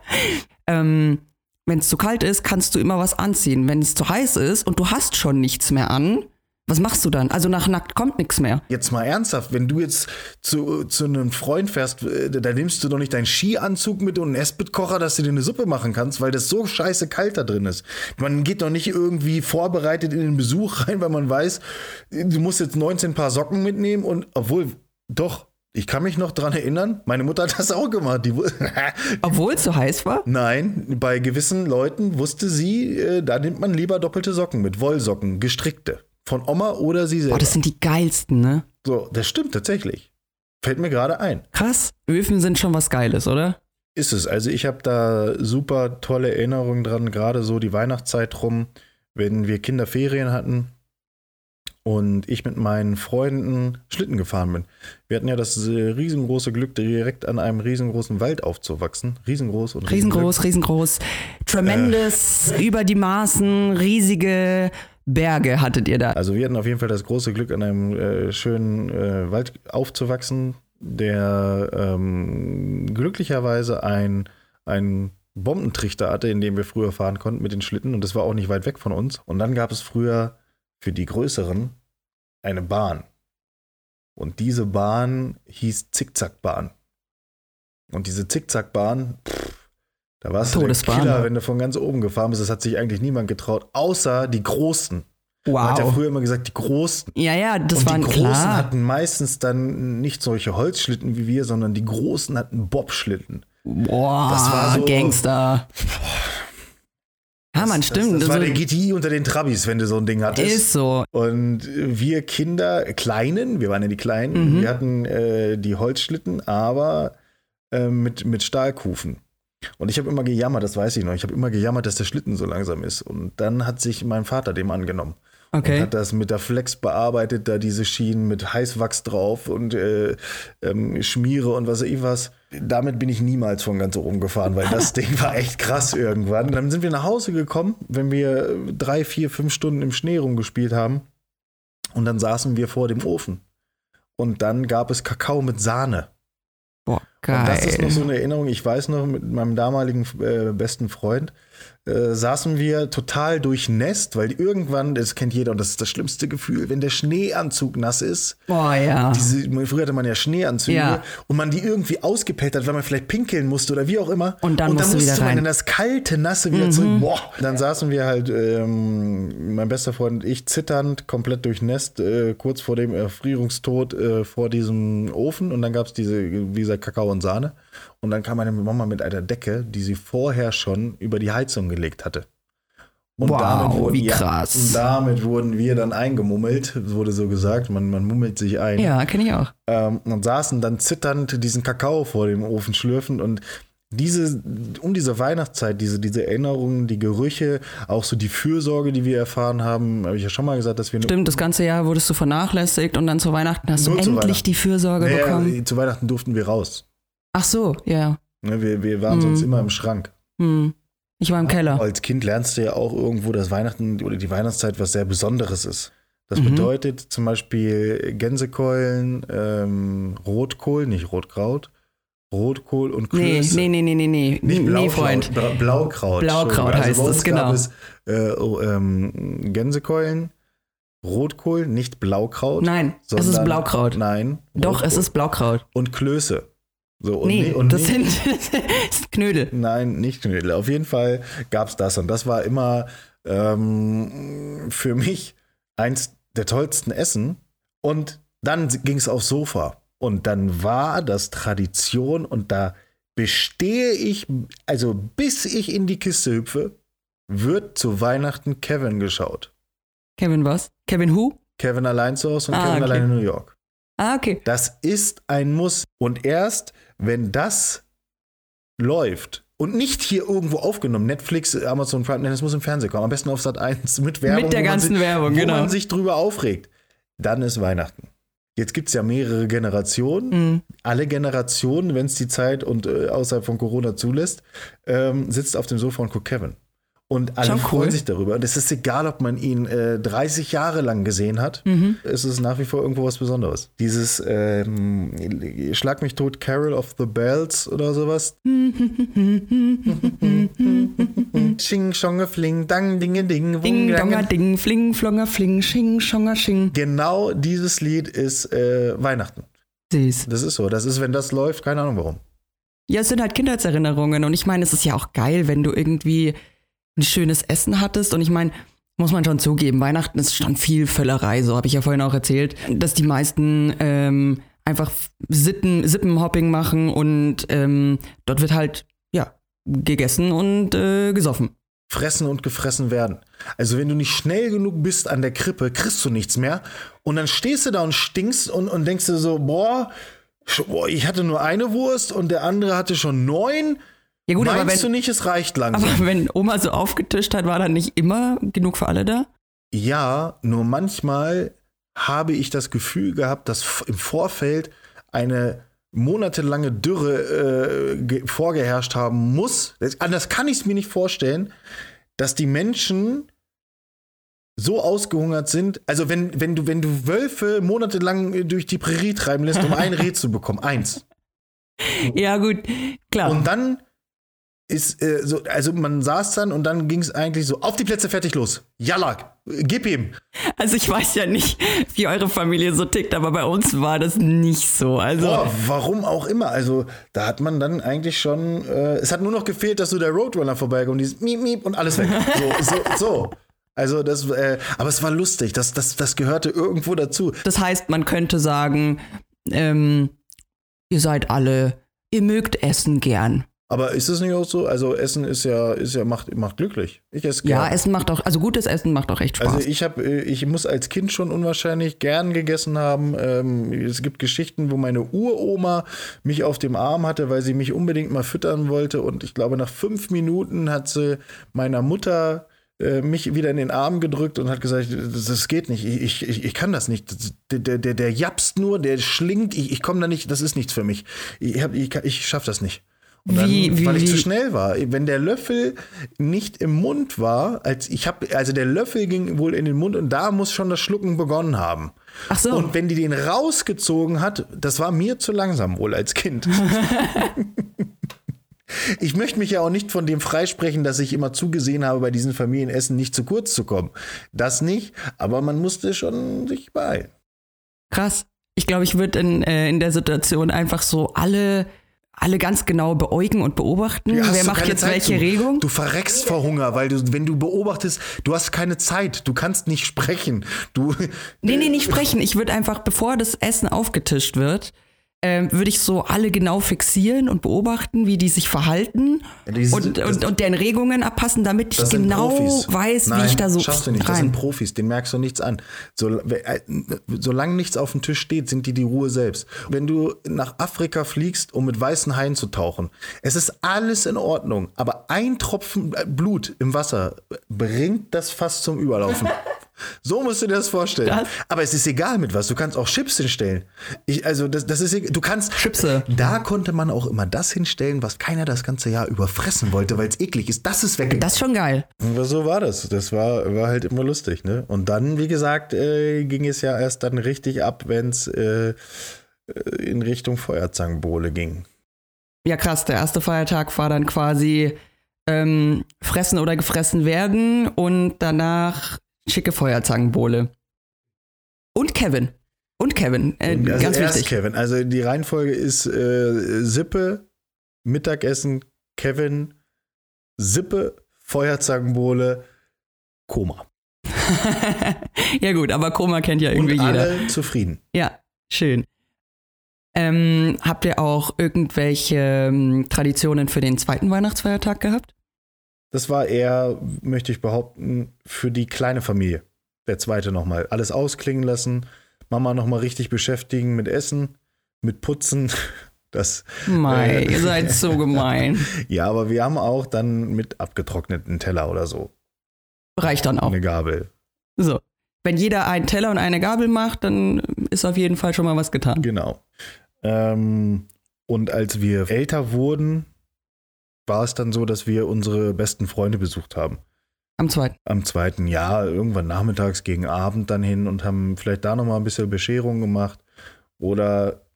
ähm, wenn es zu kalt ist, kannst du immer was anziehen. Wenn es zu heiß ist und du hast schon nichts mehr an, was machst du dann? Also nach nackt kommt nichts mehr. Jetzt mal ernsthaft, wenn du jetzt zu, zu einem Freund fährst, äh, da nimmst du doch nicht deinen Skianzug mit und einen Esspitkocher, dass du dir eine Suppe machen kannst, weil das so scheiße kalt da drin ist. Man geht doch nicht irgendwie vorbereitet in den Besuch rein, weil man weiß, du musst jetzt 19 Paar Socken mitnehmen und obwohl, doch, ich kann mich noch dran erinnern, meine Mutter hat das auch gemacht. Die, Obwohl es so heiß war? Nein, bei gewissen Leuten wusste sie, äh, da nimmt man lieber doppelte Socken mit, Wollsocken, gestrickte. Von Oma oder sie Boah, selber. das sind die geilsten, ne? so, das stimmt tatsächlich. Fällt mir gerade ein. Krass. Öfen sind schon was Geiles, oder? Ist es. Also ich habe da super tolle Erinnerungen dran, gerade so die Weihnachtszeit rum, wenn wir Kinderferien hatten und ich mit meinen Freunden Schlitten gefahren bin. Wir hatten ja das äh, riesengroße Glück, direkt an einem riesengroßen Wald aufzuwachsen. Riesengroß und Riesengroß, riesengroß. Tremendous, über die Maßen, riesige Berge hattet ihr da. Also wir hatten auf jeden Fall das große Glück, an einem äh, schönen äh, Wald aufzuwachsen, der ähm, glücklicherweise ein, ein Bombentrichter hatte, in dem wir früher fahren konnten mit den Schlitten und das war auch nicht weit weg von uns. Und dann gab es früher für die größeren eine Bahn. Und diese Bahn hieß Zickzackbahn. Und diese Zickzackbahn, pff, da warst du der. Killer, wenn du von ganz oben gefahren bist. Das hat sich eigentlich niemand getraut, außer die Großen. Man hat ja Wow. früher immer gesagt, die Großen. Ja, ja, das und waren die Großen klar. hatten meistens dann nicht solche Holzschlitten wie wir, sondern die Großen hatten Bobschlitten. Boah, Das war so- Gangster. Ja, man, stimmt. Das, das war Also, der GTI unter den Trabis, wenn du so ein Ding hattest. ist so. Und wir Kinder, Kleinen, wir waren ja die Kleinen, Mhm. wir hatten äh, die Holzschlitten, aber äh, mit, mit Stahlkufen. Und ich habe immer gejammert, das weiß ich noch, ich habe immer gejammert, dass der Schlitten so langsam ist. Und dann hat sich mein Vater dem angenommen. Und Okay. hat das mit der Flex bearbeitet, da diese Schienen mit Heißwachs drauf und äh, ähm, Schmiere und was weiß ich was. Damit bin ich niemals von ganz oben gefahren, weil das Ding war echt krass irgendwann. Dann sind wir nach Hause gekommen, wenn wir drei, vier, fünf Stunden im Schnee rumgespielt haben. Und dann saßen wir vor dem Ofen. Und dann gab es Kakao mit Sahne. Boah, Und das ist noch geil. so eine Erinnerung. Ich weiß noch, mit meinem damaligen äh, besten Freund äh, saßen wir total durchnässt, weil irgendwann, das kennt jeder und das ist das schlimmste Gefühl, wenn der Schneeanzug nass ist. Boah, ja. Diese, früher hatte man ja Schneeanzüge Ja. und man die irgendwie ausgepellt hat, weil man vielleicht pinkeln musste oder wie auch immer. Und dann musst du wieder musste man rein. in das kalte, nasse wieder zurück. Boah. Dann saßen wir halt, ähm, mein bester Freund und ich, zitternd, komplett durchnässt, äh, kurz vor dem Erfrierungstod äh, vor diesem Ofen. Und dann gab es diese, wie gesagt, Kakao und Sahne. Und dann kam meine Mama mit einer Decke, die sie vorher schon über die Heizung gelegt hatte. Und Wow, wie ja, krass. und damit wurden wir dann eingemummelt, wurde so gesagt. Man, man mummelt sich ein Ja, kenne ich auch. ähm, und saßen dann zitternd diesen Kakao vor dem Ofen schlürfen und diese, um diese Weihnachtszeit, diese, diese Erinnerungen, die Gerüche, auch so die Fürsorge, die wir erfahren haben, habe ich ja schon mal gesagt, dass wir Stimmt, das ganze Jahr wurdest du vernachlässigt und dann zu Weihnachten hast du endlich die Fürsorge Naja, bekommen. zu Weihnachten durften wir raus. Ach so, ja. Ne, wir, wir waren Mhm. sonst immer im Schrank. Hm. Ich war im Keller. Als Kind lernst du ja auch irgendwo, dass Weihnachten oder die Weihnachtszeit was sehr Besonderes ist. Das Mhm. bedeutet zum Beispiel Gänsekeulen, ähm, Rotkohl, nicht Rotkraut, Rotkohl und Nee, Klöße. nee, nee, nee, nee, nee. Nicht nee, Blaukraut, Freund. Bra Blaukraut. Blaukraut Entschuldigung. heißt es, genau. Gab es, äh, oh, ähm, Gänsekeulen, Rotkohl, nicht Blaukraut. Nein, es ist sondern- Blaukraut. Nein. Doch, es Rotkohl. ist Blaukraut. Und Klöße. So, und nee, nie- und das nicht- sind, das sind Knödel. Nein, nicht Knödel. Auf jeden Fall gab es das. Und das war immer ähm, für mich eins der tollsten Essen. Und dann ging es aufs Sofa. Und dann war das Tradition und da bestehe ich, also bis ich in die Kiste hüpfe, wird zu Weihnachten Kevin geschaut. Kevin was? Kevin Who? Kevin allein zu Hause und Ah, Kevin okay. allein in New York. Ah, okay. Das ist ein Muss. Und erst, wenn das läuft und nicht hier irgendwo aufgenommen, Netflix, Amazon Prime, nein, das muss im Fernsehen kommen, am besten auf Sat 1 mit Werbung. Mit der ganzen sich, Werbung, wo genau. man sich drüber aufregt. Dann ist Weihnachten. Jetzt gibt es ja mehrere Generationen. Mhm. Alle Generationen, wenn es die Zeit und äh, außerhalb von Corona zulässt, ähm, sitzt auf dem Sofa und guckt Kevin. Und alle Schon freuen cool. sich darüber. Und es ist egal, ob man ihn äh, 30 Jahre lang gesehen hat. Mhm. Es ist nach wie vor irgendwo was Besonderes. Dieses ähm, Schlag mich tot, Carol of the Bells oder sowas. Sching, schonge, fling, dang, dinge, ding, Ding, donger, ding, fling, flonger, fling, sching, schonger, sching. Genau dieses Lied ist äh, Weihnachten. Süß. Das ist so. Das ist, wenn das läuft, keine Ahnung warum. Ja, es sind halt Kindheitserinnerungen und ich meine, es ist ja auch geil, wenn du irgendwie ein schönes Essen hattest und ich meine, muss man schon zugeben, Weihnachten ist schon viel Völlerei, so habe ich ja vorhin auch erzählt, dass die meisten ähm, einfach Sitten, Sippenhopping machen und ähm, dort wird halt, ja, gegessen und äh, gesoffen. fressen und gefressen werden. Also wenn du nicht schnell genug bist an der Krippe, kriegst du nichts mehr. Und dann stehst du da und stinkst und, und denkst dir so, boah, ich hatte nur eine Wurst und der andere hatte schon neun. Ja gut, Meinst aber du wenn, nicht, es reicht langsam? aber wenn Oma so aufgetischt hat, war dann nicht immer genug für alle da? ja, nur manchmal habe ich das Gefühl gehabt, dass im Vorfeld eine monatelange Dürre äh, ge- vorgeherrscht haben muss. Das, anders kann ich es mir nicht vorstellen, dass die Menschen so ausgehungert sind. Also wenn, wenn, du, wenn du Wölfe monatelang äh, durch die Prärie treiben lässt, um ein Reh zu bekommen, eins. Ja gut, klar. Und dann ist, äh, so, also man saß dann und dann ging es eigentlich so, auf die Plätze, fertig, los. Jalla, gib ihm. Also ich weiß ja nicht, wie eure Familie so tickt, aber bei uns war das nicht so. Also Boah, warum auch immer. Also, da hat man dann eigentlich schon. Äh, es hat nur noch gefehlt, dass so der Roadrunner vorbeikommt dieses Miep, Miep und alles weg. So, so, so. Also, das, äh, aber es war lustig. Das, das, das gehörte irgendwo dazu. das heißt, man könnte sagen, ähm, ihr seid alle, ihr mögt Essen gern. Aber ist es nicht auch so? Also, Essen ist ja, ist ja macht, macht glücklich. Ich esse Ja, gern. Essen macht auch, also gutes Essen macht auch echt Spaß. Also ich habe, ich muss als Kind schon unwahrscheinlich gern gegessen haben. Ähm, es gibt Geschichten, wo meine Uroma mich auf dem Arm hatte, weil sie mich unbedingt mal füttern wollte. Und ich glaube, nach fünf Minuten hat sie meiner Mutter äh, mich wieder in den Arm gedrückt und hat gesagt, das, geht nicht, ich, ich, ich kann das nicht. Der, der, der japst nur, der schlingt, ich, ich komme da nicht, das ist nichts für mich. Ich, hab, ich, ich schaff das nicht. Und dann, Wie- wie- weil ich wie- zu schnell war. Wenn der Löffel nicht im Mund war, als ich habe, also der Löffel ging wohl in den Mund und da muss schon das Schlucken begonnen haben. Ach so. Und wenn die den rausgezogen hat, das war mir zu langsam wohl als Kind. ich möchte mich ja auch nicht von dem freisprechen, dass ich immer zugesehen habe, bei diesen Familienessen nicht zu kurz zu kommen. Das nicht, aber man musste schon sich beeilen. Krass. Ich glaube, ich würde in, äh, in der Situation einfach so alle, alle ganz genau beäugen und beobachten. Ja, Wer macht jetzt Zeit welche zu. Regung? Du verreckst vor Hunger, weil du, wenn du beobachtest, du hast keine Zeit, du kannst nicht sprechen. Du, Nee, nee, nicht sprechen. Ich würde einfach, bevor das Essen aufgetischt wird, ähm, würde ich so alle genau fixieren und beobachten, wie die sich verhalten Ja, die und, das- und, und deren Regungen abpassen, damit ich genau Profis. weiß, Nein, wie ich da so schaffst du nicht. Das sind rein. Profis, den merkst du nichts an. So, äh, solange nichts auf dem Tisch steht, sind die die Ruhe selbst. Wenn du nach Afrika fliegst, um mit weißen Haien zu tauchen, es ist alles in Ordnung, aber ein Tropfen äh, Blut im Wasser bringt das fast zum Überlaufen. So musst du dir das vorstellen. Krass. Aber es ist egal mit was. Du kannst auch Chips hinstellen. Ich, also das, das ist egal. Du kannst Chipse. Da konnte man auch immer das hinstellen, was keiner das ganze Jahr überfressen wollte, weil es eklig ist. Das ist weg. Das ist schon geil. Aber so war das. Das war, war halt immer lustig, ne? Und dann, wie gesagt, äh, ging es ja erst dann richtig ab, wenn es äh, äh, in Richtung Feuerzangenbowle ging. Ja, krass. Der erste Feiertag war dann quasi ähm, fressen oder gefressen werden und danach schicke Feuerzangenbowle. Und Kevin. Und Kevin. Äh, also ganz erst wichtig. Kevin. Also die Reihenfolge ist äh, Sippe, Mittagessen, Kevin, Sippe, Feuerzangenbowle, Koma. ja, gut, aber Koma kennt ja irgendwie Und jeder. alle zufrieden. Ja, schön. Ähm, habt ihr auch irgendwelche ähm, Traditionen für den zweiten Weihnachtsfeiertag gehabt? Das war eher, möchte ich behaupten, für die kleine Familie. Der zweite nochmal. Alles ausklingen lassen, Mama nochmal richtig beschäftigen mit Essen, mit Putzen. Das, Mei, Äh. ihr seid so gemein. ja, aber wir haben auch dann mit abgetrockneten Teller oder so. Reicht dann auch. Eine Gabel. So. Wenn jeder einen Teller und eine Gabel macht, dann ist auf jeden Fall schon mal was getan. Genau. Ähm, und als wir älter wurden, war es dann so, dass wir unsere besten Freunde besucht haben. Am zweiten. Am zweiten Jahr, irgendwann nachmittags gegen Abend dann hin und haben vielleicht da nochmal ein bisschen Bescherung gemacht. Oder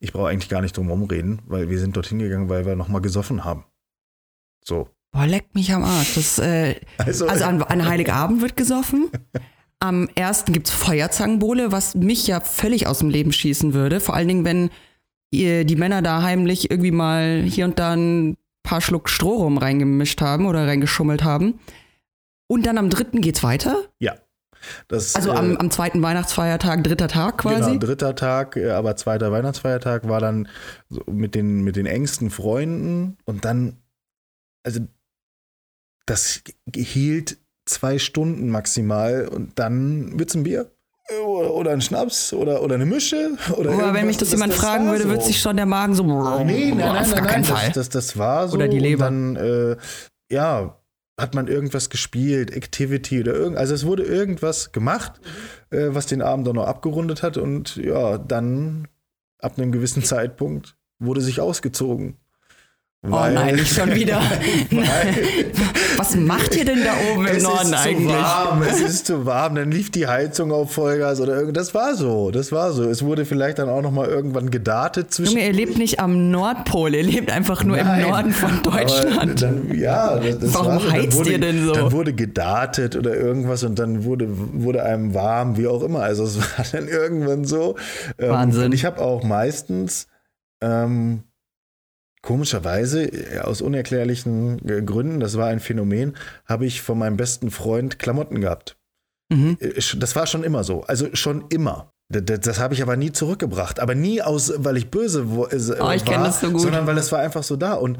ich brauche eigentlich gar nicht drum rumreden, weil wir sind dorthin gegangen, weil wir nochmal gesoffen haben. So. Boah, leckt mich am Arsch. Das, äh, Also, also an, an Heiligabend wird gesoffen. Am ersten gibt's Feuerzangenbowle, was mich ja völlig aus dem Leben schießen würde. Vor allen Dingen, wenn die Männer da heimlich irgendwie mal hier und da ein paar Schluck Stroh rum reingemischt haben oder reingeschummelt haben. Und dann am dritten geht's weiter. das, Also äh, am, am zweiten Weihnachtsfeiertag, dritter Tag quasi. Genau, dritter Tag, äh, aber zweiter Weihnachtsfeiertag war dann so mit den, mit den engsten Freunden und dann, also das hielt zwei Stunden maximal und dann wird's ein Bier oder, oder ein Schnaps oder, oder eine Mische oder Aber wenn mich das, jemand fragen war würde, so. wird sich schon der Magen so. Nee, nein, nein, auf nein, gar keinen Fall. das, das, das war so. Oder die Leber. Und dann, äh, ja, hat man irgendwas gespielt, Activity oder irgend, also es wurde irgendwas gemacht, äh, was den Abend dann noch abgerundet hat und ja, dann ab einem gewissen Zeitpunkt wurde sich ausgezogen. Oh nein, nicht schon wieder. weil Was macht ihr denn da oben im es Norden ist eigentlich? zu warm, es ist zu warm, dann lief die Heizung auf Vollgas oder irgend, das war so, das war so. Es wurde vielleicht dann auch noch mal irgendwann gedartet zwischen Junge, ihr lebt nicht am Nordpol, ihr lebt einfach nur Nein, im Norden von Deutschland. Dann, ja, das, das Warum war so. Heizt wurde, ihr denn so? Dann wurde gedartet oder irgendwas und dann wurde, wurde einem warm, wie auch immer. Also es war dann irgendwann so. Ähm, Wahnsinn. Und ich habe auch meistens ähm, komischerweise äh, aus unerklärlichen äh, Gründen, das war ein Phänomen, habe ich von meinem besten Freund Klamotten gehabt. Mhm. Äh, Das war schon immer so. Also schon immer. Das, das, habe ich aber nie zurückgebracht. Aber nie aus, weil ich böse wo, äh, Oh, ich war, so gut. sondern weil es war einfach so da. Und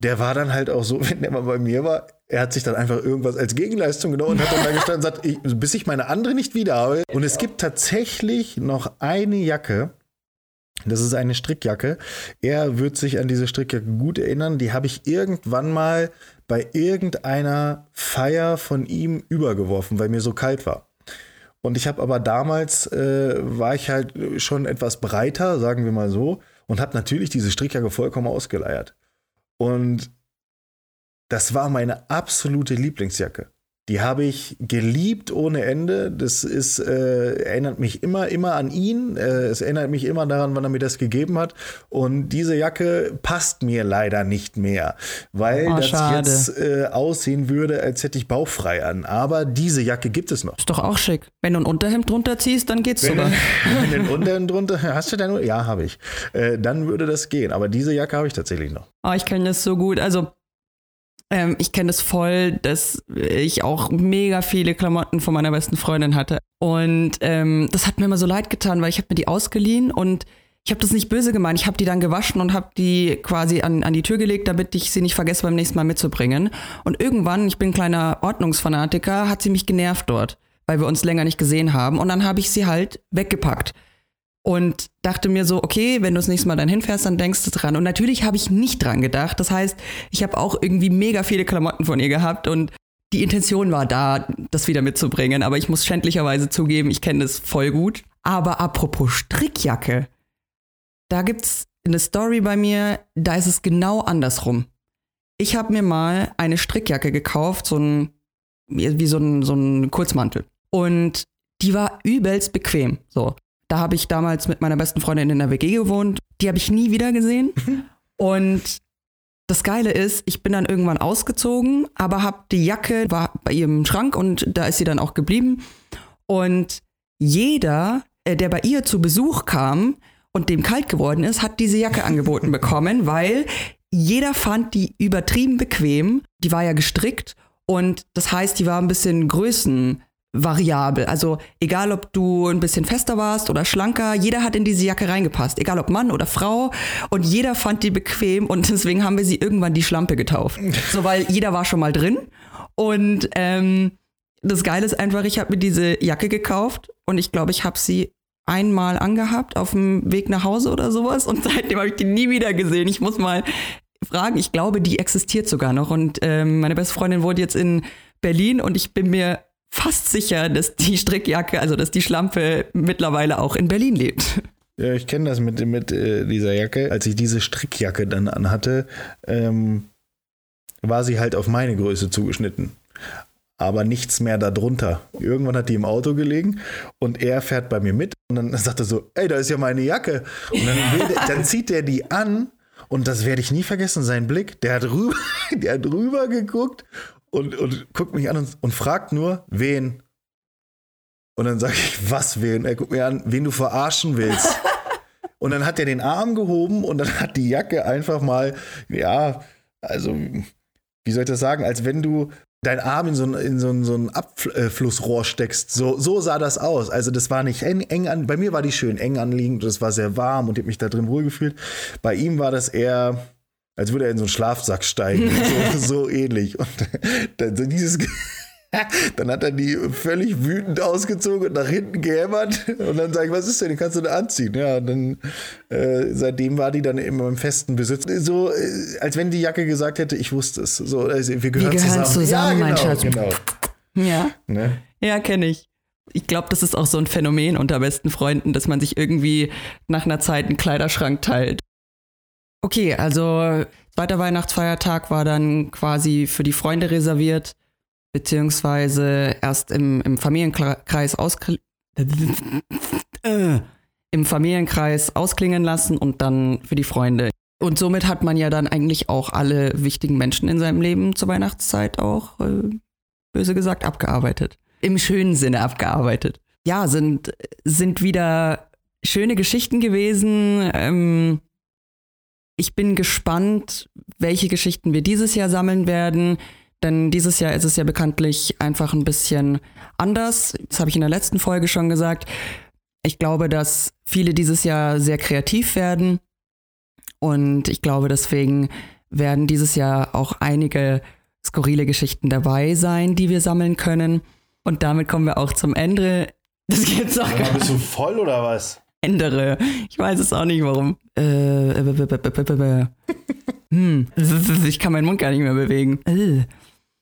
der war dann halt auch so, wenn der mal bei mir war, er hat sich dann einfach irgendwas als Gegenleistung genommen und hat dann da gestanden und sagt, ich, bis ich meine andere nicht wieder habe. Und es gibt tatsächlich noch eine Jacke, das ist eine Strickjacke. Er wird sich an diese Strickjacke gut erinnern. Die habe ich irgendwann mal bei irgendeiner Feier von ihm übergeworfen, weil mir so kalt war. Und ich habe aber damals, äh, war ich halt schon etwas breiter, sagen wir mal so, und habe natürlich diese Strickjacke vollkommen ausgeleiert. Und das war meine absolute Lieblingsjacke. Die habe ich geliebt ohne Ende. Das ist, äh, erinnert mich immer, immer an ihn. Äh, es erinnert mich immer daran, wann er mir das gegeben hat. Und diese Jacke passt mir leider nicht mehr, weil Oh, das schade. jetzt äh, aussehen würde, als hätte ich bauchfrei an. Aber diese Jacke gibt es noch. Ist doch auch schick. Wenn du ein Unterhemd drunter ziehst, dann geht's Wenn sogar. du den unteren drunter, hast du dein, ja, habe ich. Äh, dann würde das gehen. Aber diese Jacke habe ich tatsächlich noch. Oh, ich kenne das so gut. Also, ähm, ich kenne das voll, dass ich auch mega viele Klamotten von meiner besten Freundin hatte. Und ähm, das hat mir immer so leid getan, weil ich habe mir die ausgeliehen und ich habe das nicht böse gemeint. Ich habe die dann gewaschen und habe die quasi an, an die Tür gelegt, damit ich sie nicht vergesse, beim nächsten Mal mitzubringen. Und irgendwann, ich bin ein kleiner Ordnungsfanatiker, hat sie mich genervt dort, weil wir uns länger nicht gesehen haben. Und dann habe ich sie halt weggepackt und dachte mir so, okay, wenn du das nächste Mal dann hinfährst, dann denkst du dran. Und natürlich habe ich nicht dran gedacht. Das heißt, ich habe auch irgendwie mega viele Klamotten von ihr gehabt und die Intention war da, das wieder mitzubringen. Aber ich muss schändlicherweise zugeben, ich kenne das voll gut. Aber apropos Strickjacke, da gibt's eine Story bei mir, da ist es genau andersrum. Ich habe mir mal eine Strickjacke gekauft, so ein, wie so ein, so ein Kurzmantel. Und die war übelst bequem. So. Da habe ich damals mit meiner besten Freundin in der WG gewohnt. Die habe ich nie wieder gesehen. Und das Geile ist, ich bin dann irgendwann ausgezogen, aber habe die Jacke war bei ihrem Schrank und da ist sie dann auch geblieben. Und jeder, äh, der bei ihr zu Besuch kam und dem kalt geworden ist, hat diese Jacke angeboten bekommen, weil jeder fand die übertrieben bequem. Die war ja gestrickt und das heißt, die war ein bisschen größenvariabel. Also egal, ob du ein bisschen fester warst oder schlanker, jeder hat in diese Jacke reingepasst. Egal ob Mann oder Frau. Und jeder fand die bequem und deswegen haben wir sie irgendwann die Schlampe getauft. So, weil jeder war schon mal drin. Und ähm, das Geile ist einfach, ich habe mir diese Jacke gekauft und ich glaube, ich habe sie einmal angehabt auf dem Weg nach Hause oder sowas und seitdem habe ich die nie wieder gesehen. Ich muss mal fragen, ich glaube, die existiert sogar noch und ähm, meine beste Freundin wohnt jetzt in Berlin und ich bin mir fast sicher, dass die Strickjacke, also dass die Schlampe mittlerweile auch in Berlin lebt. Ja, ich kenne das mit, mit äh, dieser Jacke. Als ich diese Strickjacke dann anhatte, ähm, war sie halt auf meine Größe zugeschnitten aber nichts mehr darunter. Irgendwann hat die im Auto gelegen und er fährt bei mir mit und dann sagt er so, ey, da ist ja meine Jacke. Und dann, der, dann zieht er die an und das werde ich nie vergessen, sein Blick, der hat rüber, der hat rüber geguckt und, und guckt mich an und, und fragt nur, wen? Und dann sage ich, was wen? Er guckt mir an, wen du verarschen willst. Und dann hat er den Arm gehoben und dann hat die Jacke einfach mal, ja, also, wie soll ich das sagen, als wenn du deinen Arm in so ein, in so ein, so ein Abflussrohr steckst. So, so sah das aus. Also das war nicht eng, eng an, bei mir war die schön eng anliegend, das war sehr warm und ich habe mich da drin wohlgefühlt. Bei ihm war das eher, als würde er in so einen Schlafsack steigen. so, so ähnlich. Und dann, so dieses dann hat er die völlig wütend ausgezogen und nach hinten gehämmert. Und dann sage ich, was ist denn? Die kannst du da anziehen. Ja, und dann äh, seitdem war die dann immer im festen Besitz. So, äh, als wenn die Jacke gesagt hätte, ich wusste es. So, also, wir gehören, wir gehören zusammen. zusammen ja, genau, mein Schatz. Genau. Ja, ne? ja kenne ich. Ich glaube, das ist auch so ein Phänomen unter besten Freunden, dass man sich irgendwie nach einer Zeit einen Kleiderschrank teilt. Okay, also zweiter Weihnachtsfeiertag war dann quasi für die Freunde reserviert beziehungsweise erst im, im Familienkreis auskl äh, im Familienkreis ausklingen lassen und dann für die Freunde. Und somit hat man ja dann eigentlich auch alle wichtigen Menschen in seinem Leben zur Weihnachtszeit auch, äh, böse gesagt, abgearbeitet. Im schönen Sinne abgearbeitet. Ja, sind, sind wieder schöne Geschichten gewesen. Ähm, ich bin gespannt, welche Geschichten wir dieses Jahr sammeln werden. Denn dieses Jahr ist es ja bekanntlich einfach ein bisschen anders. Das habe ich in der letzten Folge schon gesagt. Ich glaube, dass viele dieses Jahr sehr kreativ werden. Und ich glaube, deswegen werden dieses Jahr auch einige skurrile Geschichten dabei sein, die wir sammeln können. Und damit kommen wir auch zum Ende. Das gibt's auch gar nicht. Bist du voll oder was? Ändere. Ich weiß es auch nicht, warum. Äh, hm. Ich kann meinen Mund gar nicht mehr bewegen.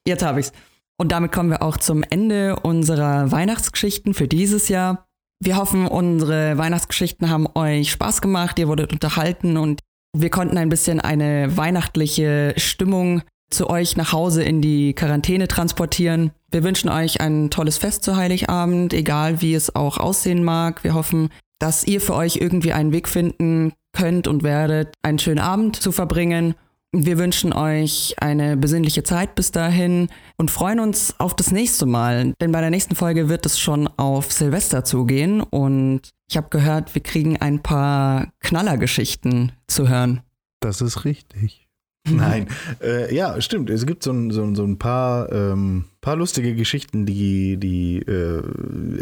Jetzt habe ich's. Und damit kommen wir auch zum Ende unserer Weihnachtsgeschichten für dieses Jahr. Wir hoffen, unsere Weihnachtsgeschichten haben euch Spaß gemacht, ihr wurdet unterhalten und wir konnten ein bisschen eine weihnachtliche Stimmung zu euch nach Hause in die Quarantäne transportieren. Wir wünschen euch ein tolles Fest zu Heiligabend, egal wie es auch aussehen mag. Wir hoffen, dass ihr für euch irgendwie einen Weg finden könnt und werdet, einen schönen Abend zu verbringen wir wünschen euch eine besinnliche Zeit bis dahin und freuen uns auf das nächste Mal. Denn bei der nächsten Folge wird es schon auf Silvester zugehen und ich habe gehört, wir kriegen ein paar Knallergeschichten zu hören. Das ist richtig. Nein, äh, ja, stimmt. Es gibt so ein, so, so ein paar, ähm, paar lustige Geschichten, die die, äh,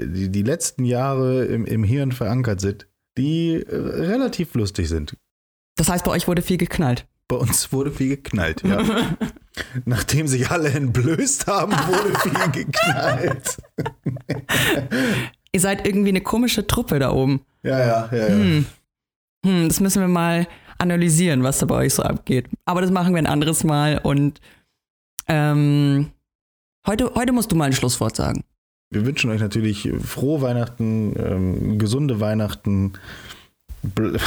die, die letzten Jahre im, im Hirn verankert sind, die äh, relativ lustig sind. Das heißt, bei euch wurde viel geknallt. Bei uns wurde viel geknallt, ja. Nachdem sich alle entblößt haben, wurde viel geknallt. Ihr seid irgendwie eine komische Truppe da oben. Ja, ja, ja, ja. Hm. Hm, das müssen wir mal analysieren, was da bei euch so abgeht. Aber das machen wir ein anderes Mal und ähm, heute, heute musst du mal ein Schlusswort sagen. Wir wünschen euch natürlich frohe Weihnachten, ähm, gesunde Weihnachten.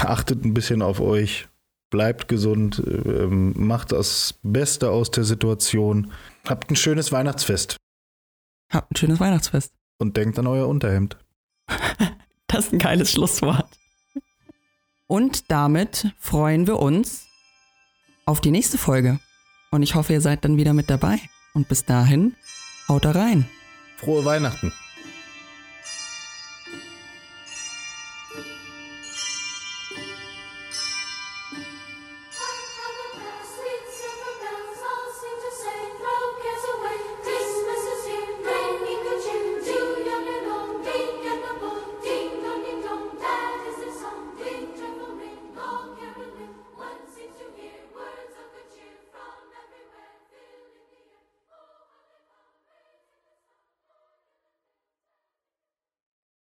Achtet ein bisschen auf euch bleibt gesund, ähm, macht das Beste aus der Situation. Habt ein schönes Weihnachtsfest. Habt ein schönes Weihnachtsfest. Und denkt an euer Unterhemd. das ist ein geiles Schlusswort. Und damit freuen wir uns auf die nächste Folge. Und ich hoffe, ihr seid dann wieder mit dabei. Und bis dahin, haut da rein. Frohe Weihnachten.